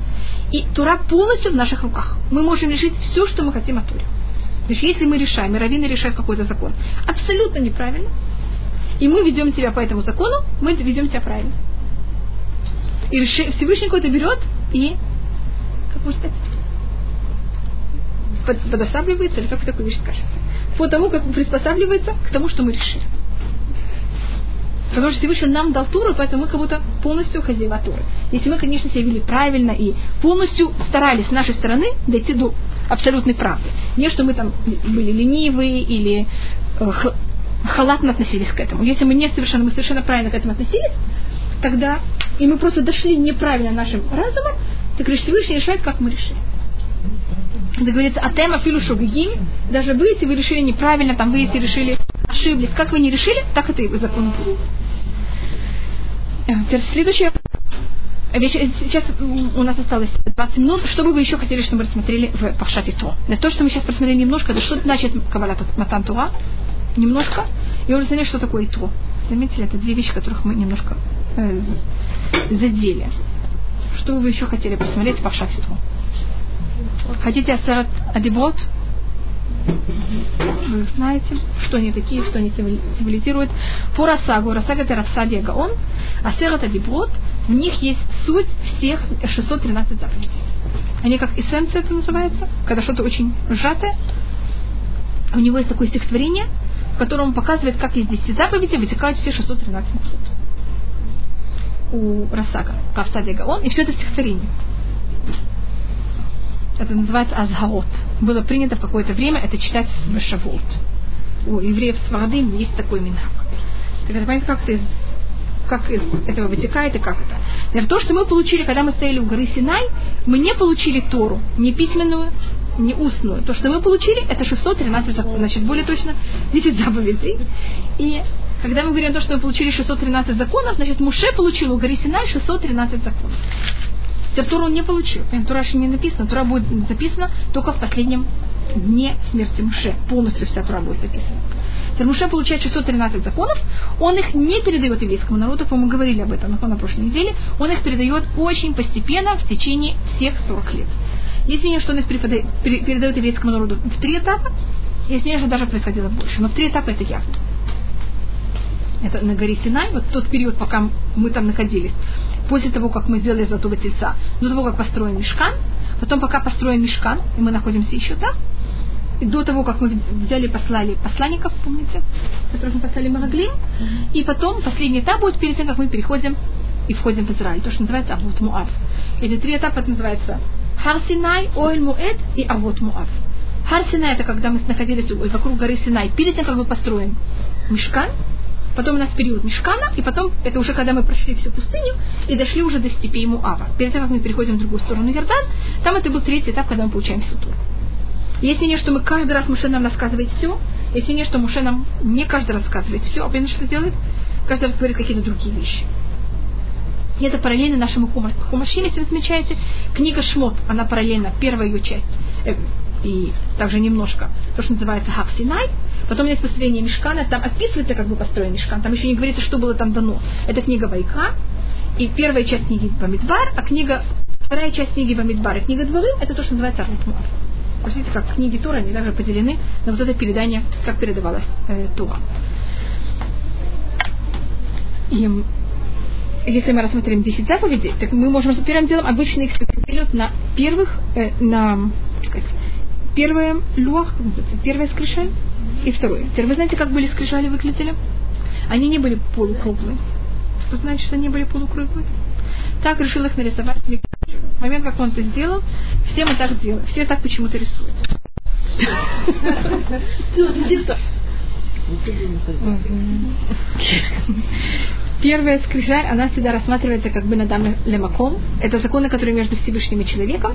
A: и Тура полностью в наших руках. Мы можем решить все, что мы хотим о Туре. То есть если мы решаем, и раввины решают какой-то закон, абсолютно неправильно, и мы ведем себя по этому закону, мы ведем себя правильно. И Всевышний какой-то берет и, как можно сказать, подосабливается, или как такую вещь скажется по тому, как приспосабливается к тому, что мы решили. Потому что Всевышний нам дал Туру, поэтому мы как будто полностью хозяева Туры. Если мы, конечно, себя вели правильно и полностью старались с нашей стороны дойти до абсолютной правды. Не что мы там были ленивые или э, халатно относились к этому. Если мы не совершенно, мы совершенно правильно к этому относились, тогда и мы просто дошли неправильно нашим разумом, так Всевышний решает, как мы решили это говорится, а тема филу шогигим, даже вы, если вы решили неправильно, там вы, если решили, ошиблись, как вы не решили, так это и закон будет. Э, теперь следующее. Сейчас у нас осталось 20 минут. Что бы вы еще хотели, чтобы мы рассмотрели в Пахшате То? То, что мы сейчас просмотрели немножко, это что значит Кабалат Матан Туа? Немножко. И уже знаете, что такое То. Заметили, это две вещи, которых мы немножко э, задели. Что бы вы еще хотели посмотреть в Пахшате То? Хотите асерат адиброд? Вы знаете, что они такие, что они символизируют. По Расагу, Расага это Рафсадия Гаон, асерат адиброд, в них есть суть всех 613 заповедей. Они как эссенция это называется, когда что-то очень сжатое. У него есть такое стихотворение, в котором он показывает, как из 10 заповедей вытекают все 613 митцвот. У Расага, Рафсадия Гаон, и все это в стихотворении это называется азгаот. Было принято в какое-то время это читать в Шавот. У евреев с есть такой минхак. Так это понятно, как это как из этого вытекает и как это. Например, то, что мы получили, когда мы стояли у горы Синай, мы не получили Тору, не письменную, не устную. То, что мы получили, это 613 законов. Значит, более точно, 10 заповедей. И когда мы говорим о том, что мы получили 613 законов, значит, Муше получил у горы Синай 613 законов. Теперь Туру он не получил. Тура еще не написано. Тура будет записана только в последнем дне смерти Муше. Полностью вся Тура будет записана. Муше получает 613 законов, он их не передает еврейскому народу, по-моему, говорили об этом на прошлой неделе, он их передает очень постепенно в течение всех 40 лет. Мнение, что он их передает еврейскому народу в три этапа, мнение, что даже происходило больше, но в три этапа это явно. Это на горе Синай, вот тот период, пока мы там находились, после того, как мы сделали золотого тельца, до того, как построен мешкан, потом пока построен мешкан, и мы находимся еще там, и до того, как мы взяли, послали посланников, помните, которых мы послали Мараглим, mm-hmm. и потом последний этап будет перед тем, как мы переходим и входим в Израиль, то, что называется Авот Муав. Эти три этапа это называется Хар Синай, Оэль Муэд и Авот Муав. Хар Синай это когда мы находились вокруг горы Синай, перед тем, как мы построим Мешкан, потом у нас период Мешкана, и потом это уже когда мы прошли всю пустыню и дошли уже до степей Муава. Перед тем, как мы переходим в другую сторону Иордан, там это был третий этап, когда мы получаем Туру. Есть мнение, что мы каждый раз Муше нам рассказывает все. Есть мнение, что Муше нам не каждый раз рассказывает все, а понятно, что делает? Каждый раз говорит какие-то другие вещи. И это параллельно нашему Хумашим, если вы замечаете. Книга Шмот, она параллельна, первая ее часть. Э, и также немножко то, что называется Хавсинай. Потом есть построение Мешкана, там описывается, как бы построен Мешкан, там еще не говорится, что было там дано. Это книга Вайка, и первая часть книги Бамидбар, а книга, вторая часть книги Бамидбар и книга Дворым, это то, что называется Арут Посмотрите, как книги Тора, они также поделены на вот это передание, как передавалось э, Тора. И если мы рассмотрим 10 заповедей, так мы можем первым делом обычно их на первых, э, на, сказать, первое луах, первое скрижаль и второе. Теперь вы знаете, как были скрижали выглядели? Они не были полукруглые. Вы знаете, что они были полукруглые? Так решил их нарисовать в момент, как он это сделал, все мы так делаем. Все так почему-то рисуют. Первая скрижаль, она всегда рассматривается как бы на дам лемаком. Это законы, которые между Всевышним и человеком.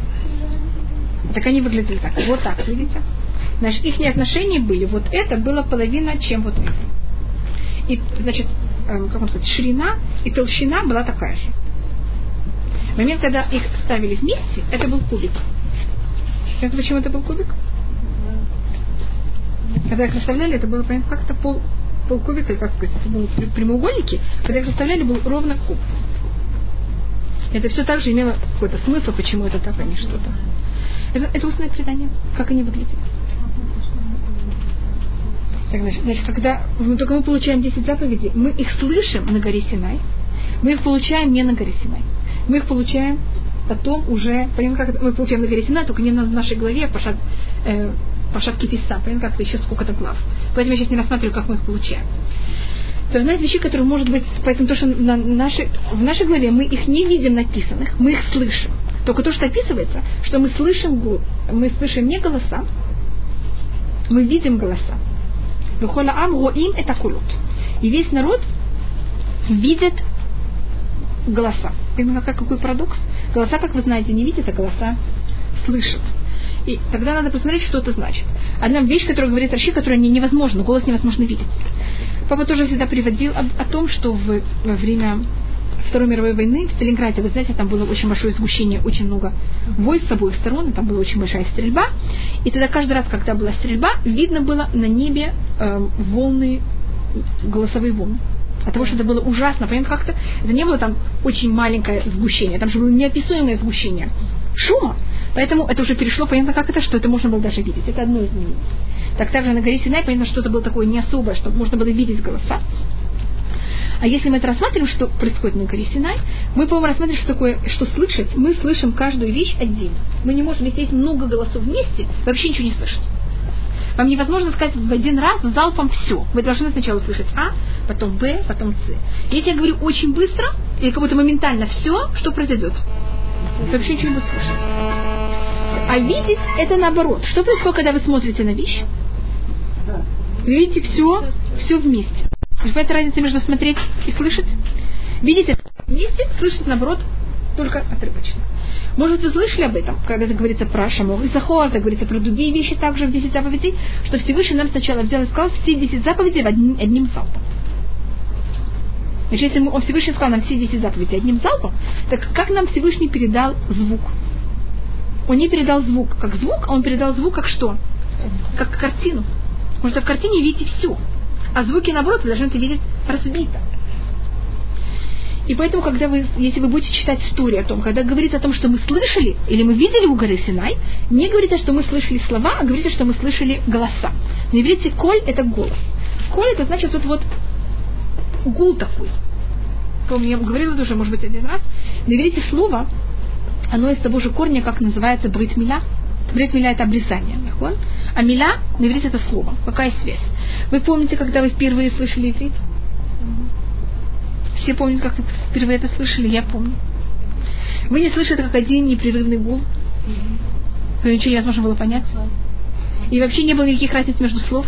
A: Так они выглядели так. Вот так, видите? Значит, их отношения были, вот это было половина, чем вот это. И, значит, эм, как он сказать, ширина и толщина была такая же. В момент, когда их ставили вместе, это был кубик. Это почему это был кубик? Когда их расставляли, это было понятно, как это пол, пол кубика, или как сказать, это прямоугольники. Когда их расставляли, был ровно куб. Это все также имело какой-то смысл, почему это так, а не что-то. Это, это устное предание, как они выглядят. Так, значит, значит, когда мы, только мы получаем 10 заповедей, мы их слышим на горе Синай, мы их получаем не на горе Синай мы их получаем потом уже, понимаем, как мы получаем на горе Сина, только не на нашей голове, а по, шаг, э, по шапке писа, понимаем, как это еще сколько-то глав. Поэтому я сейчас не рассматриваю, как мы их получаем. То одна из вещей, которые может быть, поэтому то, что на нашей, в нашей голове мы их не видим написанных, мы их слышим. Только то, что описывается, что мы слышим, мы слышим не голоса, мы видим голоса. Вихола ам роим это кулот. И весь народ видит голоса. Именно как какой парадокс. Голоса, как вы знаете, не видят, а голоса слышат. И тогда надо посмотреть, что это значит. Одна вещь, которую говорит Раши, которая не, невозможна, голос невозможно видеть. Папа тоже всегда приводил о, о том, что в, во время Второй мировой войны в Сталинграде, вы знаете, там было очень большое сгущение, очень много войск с обоих сторон, и там была очень большая стрельба. И тогда каждый раз, когда была стрельба, видно было на небе э, волны, голосовые волны от того, что это было ужасно. Понятно, как-то это не было там очень маленькое сгущение, там же было неописуемое сгущение шума. Поэтому это уже перешло, понятно, как это, что это можно было даже видеть. Это одно из мнений. Так также на горе Синай, понятно, что это было такое не особое, что можно было видеть голоса. А если мы это рассматриваем, что происходит на горе Синай, мы, по-моему, рассматриваем, что такое, что слышать, мы слышим каждую вещь отдельно. Мы не можем, если есть много голосов вместе, вообще ничего не слышать. Вам невозможно сказать в один раз залпом все. Вы должны сначала услышать А, потом Б, потом С. Если я говорю очень быстро, или как будто моментально все, что произойдет? Вообще ничего не будете слышать. А видеть это наоборот. Что происходит, когда вы смотрите на вещь? Видите все, все вместе. Понимаете разницу между смотреть и слышать? Это вместе, слышать наоборот только отрывочно. Может, вы слышали об этом, когда это говорится про Шамор и Сахор, это говорится про другие вещи также в 10 заповедей, что Всевышний нам сначала взял и сказал все 10 заповедей в одним, одним залпом. Значит, если он Всевышний сказал нам все 10 заповедей одним залпом, так как нам Всевышний передал звук? Он не передал звук как звук, а он передал звук как что? как картину. Потому что в картине видите все. А звуки, наоборот, вы должны это видеть разбито. И поэтому, когда вы, если вы будете читать историю о том, когда говорится о том, что мы слышали или мы видели у горы Синай, не говорится, что мы слышали слова, а говорится, что мы слышали голоса. На иврите коль – это голос. Коль – это значит вот, вот гул такой. Помню, я говорила уже, может быть, один раз. На иврите слово, оно из того же корня, как называется бритмиля. Бритмиля – это обрезание. А миля, на иврите это слово. Какая связь? Вы помните, когда вы впервые слышали иврит? Все помнят, как вы впервые это слышали, я помню. Вы не слышали как один непрерывный гул? Ничего невозможно было понять. И вообще не было никаких разниц между слов.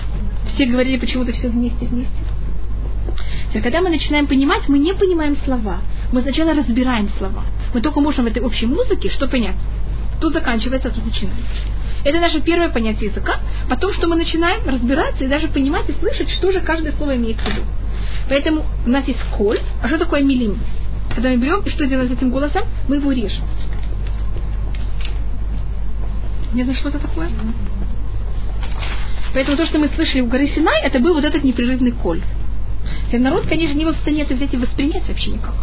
A: Все говорили почему-то все вместе, вместе. Теперь, когда мы начинаем понимать, мы не понимаем слова. Мы сначала разбираем слова. Мы только можем в этой общей музыке что понять? Тут заканчивается, а тут начинается. Это наше первое понятие языка. Потом, что мы начинаем разбираться и даже понимать и слышать, что же каждое слово имеет в виду. Поэтому у нас есть коль. А что такое милим? Когда мы берем, и что делаем с этим голосом? Мы его режем. Не знаю, что это такое? Поэтому то, что мы слышали у горы Синай, это был вот этот непрерывный коль. И народ, конечно, не в состоянии это взять и воспринять вообще никак.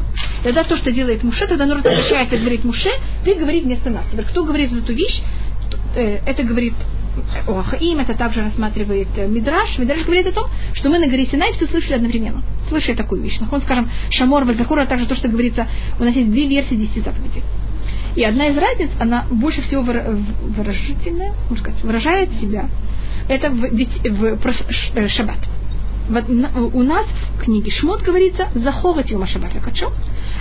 A: Тогда то, что делает Муше, тогда народ обращается и говорит Муше, ты говори вместо нас. Теперь, кто говорит эту вещь, э, это говорит о Хаим, это также рассматривает э, Мидраш. Мидраш говорит о том, что мы на горе Синай все слышали одновременно. Слышали такую вещь. Он, скажем, Шамор, Вальзахур, а также то, что говорится, у нас есть две версии десяти заповедей. И одна из разниц, она больше всего выражительная, можно сказать, выражает себя. Это в, в, в, в э, шаббат у нас в книге Шмот говорится «Захорать Йома Шаббат Качо»,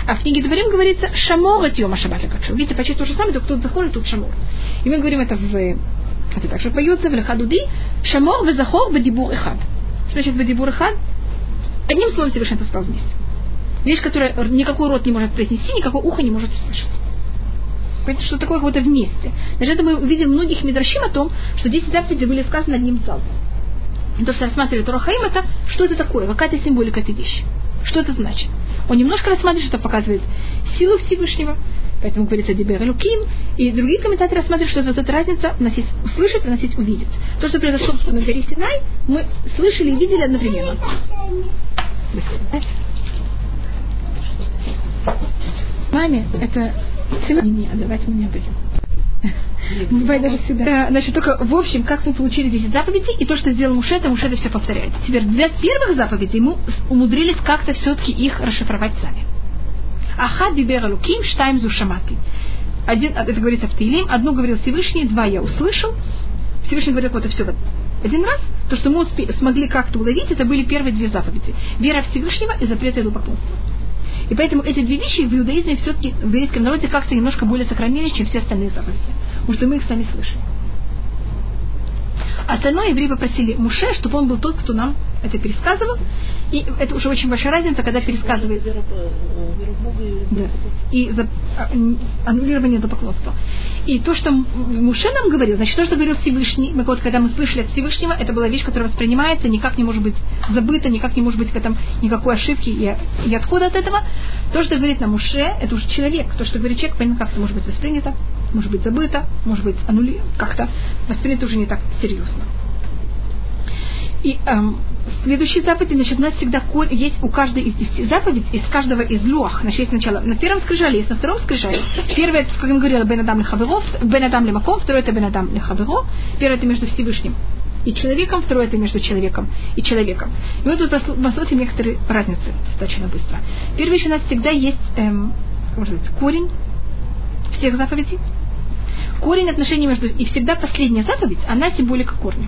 A: а в книге Дворим говорится «Шаморать Йома Шаббат Качо». Видите, почти то же самое, только тут захор, тут шамор. И мы говорим это в... Это также поется в Лехадуди «Шамор в захор в дибур эхад». Что значит в дибур эхад? Одним словом Всевышний это вместе. Вещь, которая никакой рот не может произнести, никакое ухо не может услышать. Понимаете, что такое какое-то вместе. Даже это мы увидим многих мидрашим о том, что 10 заповедей были сказаны одним залпом то, что рассматривает Рахаим, это что это такое, какая-то символика этой вещи. Что это значит? Он немножко рассматривает, что показывает силу Всевышнего, поэтому говорится Дебер Луким, и другие комментаторы рассматривают, что вот эта разница у нас есть услышать, у нас есть увидеть. То, что произошло на горе Синай, мы слышали и видели одновременно. Маме, это не отдавать мне будем. Бывает даже всегда. Значит, только в общем, как мы получили 10 заповедей, и то, что сделал Муше, это Муше это все повторяет. Теперь для первых заповедей мы умудрились как-то все-таки их расшифровать сами. Аха дибера луким штайм зушамати. Один, это говорится в Таилим, одно говорил Всевышний, два я услышал. Всевышний говорит, вот и все. Один раз, то, что мы успе- смогли как-то уловить, это были первые две заповеди. Вера Всевышнего и запрет идолопоклонства. И поэтому эти две вещи в иудаизме все-таки в иудейском народе как-то немножко более сохранились, чем все остальные заповеди. Потому что мы их сами слышим. Остальное евреи попросили Муше, чтобы он был тот, кто нам это пересказывал. И это уже очень большая разница, когда пересказывает. Да. И за, а, аннулирование до поклонства. И то, что Муше нам говорил, значит, то, что говорил Всевышний, мы вот когда мы слышали от Всевышнего, это была вещь, которая воспринимается, никак не может быть забыта, никак не может быть в этом никакой ошибки и, и отхода от этого. То, что говорит нам Муше, это уже человек. То, что говорит человек, понятно, как это может быть воспринято, может быть забыто, может быть аннули... как-то воспринято уже не так серьезно. И эм, следующие заповеди, значит, у нас всегда есть у каждой из десяти заповедей, из каждого из луах, значит, есть сначала на первом скрижале, есть на втором скрижале. Первое, как я говорила, Бенадам Лехаверов, Бенадам Лемаком, второе это Бенадам Лехаверо, первое это между Всевышним и человеком, второе это между человеком и человеком. И мы тут посмотрим некоторые разницы достаточно быстро. Первое еще у нас всегда есть эм, можно сказать, корень всех заповедей. Корень отношений между... И всегда последняя заповедь, она символика корня.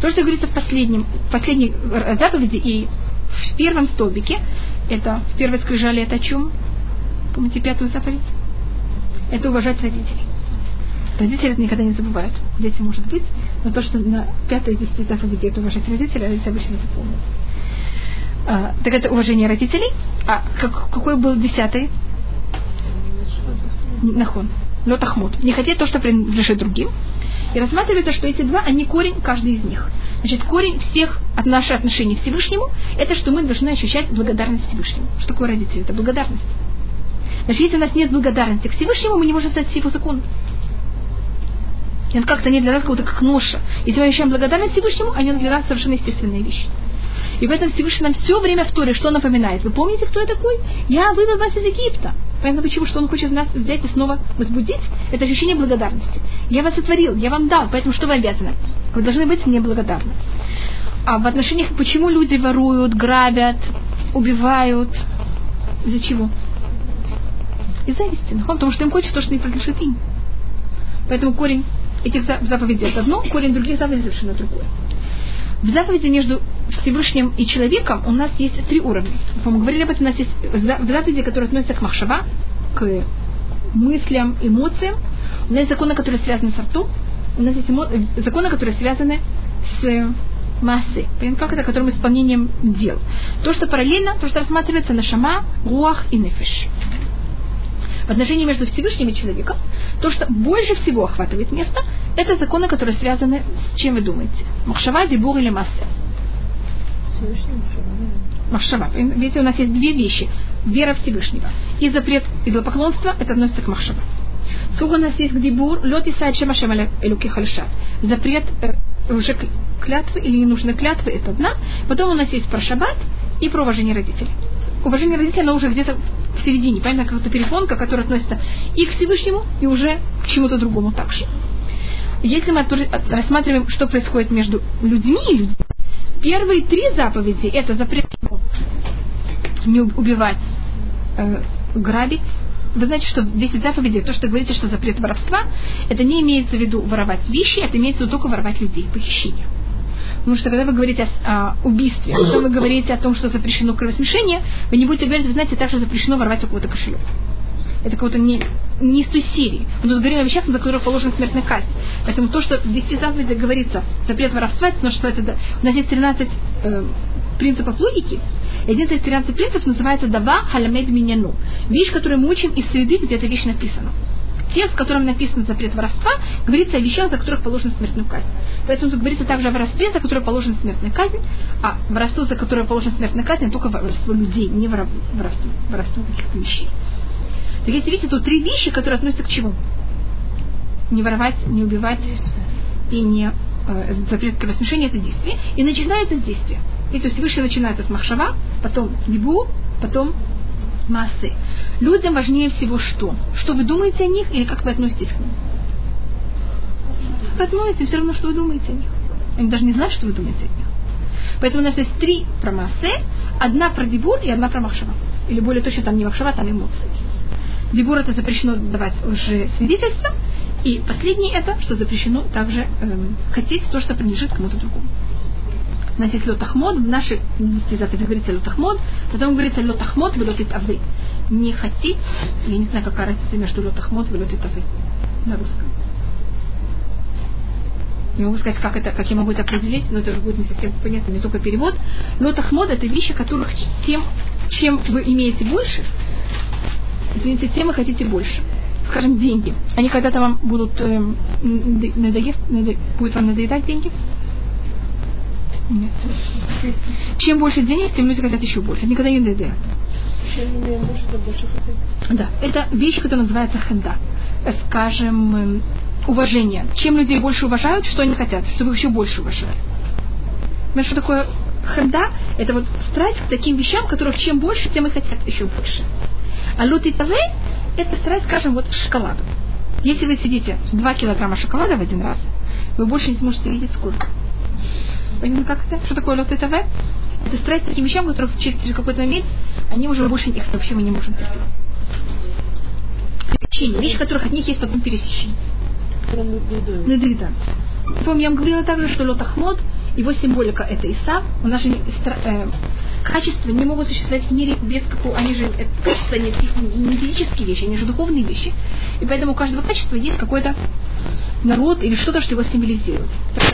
A: То, что говорится в последнем, в последней заповеди и в первом столбике, это в первой скрижале это о чем? Помните пятую заповедь? Это уважать родителей. Родители это никогда не забывают. Дети может быть, но то, что на пятой из десяти заповедей это уважать родителей, родители обычно это помнят. А, так это уважение родителей. А как, какой был десятый? Нахон. Лотахмут. Не хотеть то, что принадлежит другим. И рассматривается, что эти два, они корень каждый из них. Значит, корень всех от наших отношений к Всевышнему, это что мы должны ощущать благодарность Всевышнему. Что такое родители? Это благодарность. Значит, если у нас нет благодарности к Всевышнему, мы не можем стать его закон. Это как-то не для нас как будто как ноша. Если мы ощущаем благодарность Всевышнему, они для нас совершенно естественные вещи. И в этом Всевышний нам все время в Торе что напоминает? Вы помните, кто я такой? Я вывел вас из Египта. Понятно почему? Что он хочет нас взять и снова возбудить? Это ощущение благодарности. Я вас сотворил, я вам дал, поэтому что вы обязаны? Вы должны быть мне благодарны. А в отношениях, почему люди воруют, грабят, убивают? Из-за чего? Из зависти. Потому что им хочется то, что не принадлежит им. Поэтому корень этих заповедей это одно, корень других заповедей совершенно другое. В заповеди между Всевышним и человеком у нас есть три уровня. Мы говорили об этом, у нас есть в заповеди, которые относятся к махшава, к мыслям, эмоциям. У нас есть законы, которые связаны с ртом. У нас есть эмо... законы, которые связаны с массы. Как это, которым исполнением дел. То, что параллельно, то, что рассматривается на шама, руах и нефиш в отношении между Всевышним и человеком, то, что больше всего охватывает место, это законы, которые связаны с чем вы думаете? Махшава, дебур или масса? Махшава. Видите, у нас есть две вещи. Вера Всевышнего. И запрет идолопоклонства, это относится к Махшава. Сколько у нас есть к дебур, лед исайд шема шема элюки хальшат. Запрет э, уже клятвы или ненужные клятвы, это одна. Потом у нас есть про шаббат и про уважение родителей. Уважение родителей, оно уже где-то в середине, понятно, как-то перепонка, которая относится и к Всевышнему, и уже к чему-то другому также. Если мы рассматриваем, что происходит между людьми и людьми, первые три заповеди – это запрет не убивать, э, грабить. Вы знаете, что в 10 заповедей, то, что говорите, что запрет воровства, это не имеется в виду воровать вещи, это имеется в виду только воровать людей, похищение. Потому что когда вы говорите о, о убийстве, когда вы говорите о том, что запрещено кровосмешение, вы не будете говорить, вы знаете, также запрещено воровать у кого-то кошелек. Это какого-то не, не из той серии. Мы тут говорим о вещах, за которых положена смертная казнь. Поэтому то, что в 10 заповедях говорится запрет воровства, потому что это, у нас есть 13 э, принципов логики. И один из 13 принципов называется «Дава халамед миняну». Вещь, которую мы учим из среды, где эта вещь написана текст, в котором написан запрет воровства, говорится о вещах, за которых положена смертную казнь. Поэтому тут говорится также о воровстве, за которое положена смертная казнь, а воровство, за которое положена смертная казнь, только воровство людей, не воровство, воровство каких-то вещей. Так если видите, тут три вещи, которые относятся к чему? Не воровать, не убивать и не э, запрет кровосмешения это действие. И начинается с действия. И то есть выше начинается с махшава, потом дебу, потом массы. Людям важнее всего что? Что вы думаете о них или как вы относитесь к ним? Относитесь, все равно, что вы думаете о них. Они даже не знают, что вы думаете о них. Поэтому у нас есть три про массы, одна про дебур и одна про махшава. Или более точно, там не махшава, там эмоции. Дебур это запрещено давать уже свидетельство, и последнее это, что запрещено также эм, хотеть то, что принадлежит кому-то другому. У лотахмод, в нашей заповеди говорится лотахмод, потом говорится лотахмод в лотит авы. Не хотеть, я не знаю, какая разница между лотахмод и лотит авы на русском. Не могу сказать, как, это, как я могу это определить, но это уже будет не совсем понятно, не только перевод. Лотахмод это вещи, которых тем, чем вы имеете больше, извините, тем вы хотите больше скажем, деньги, они когда-то вам будут э, надоест, надо, будет вам надоедать деньги? Нет. Чем больше денег, тем люди хотят еще больше. Никогда не надоедают. Да, это вещь, которая называется хенда. Скажем, эм, уважение. Чем людей больше уважают, что они хотят, чтобы их еще больше уважали. Знаешь, что такое хенда? Это вот страсть к таким вещам, которых чем больше, тем и хотят еще больше. А лютый таве – это страсть, скажем, вот к шоколаду. Если вы сидите 2 килограмма шоколада в один раз, вы больше не сможете видеть сколько. Понимаете, как это? Что такое лот ТВ? Это страсть таким вещам, которые через, какой-то момент, они уже больше их вообще мы не можем терпеть. Вещи, которых от них есть потом пересечение. Надоедат. Помню, я вам говорила также, что лот Ахмод, его символика это Иса. У нас же э, качества не могут существовать в мире без какого... Они же, это качества не, не физические вещи, они же духовные вещи. И поэтому у каждого качества есть какой-то народ или что-то, что его символизирует.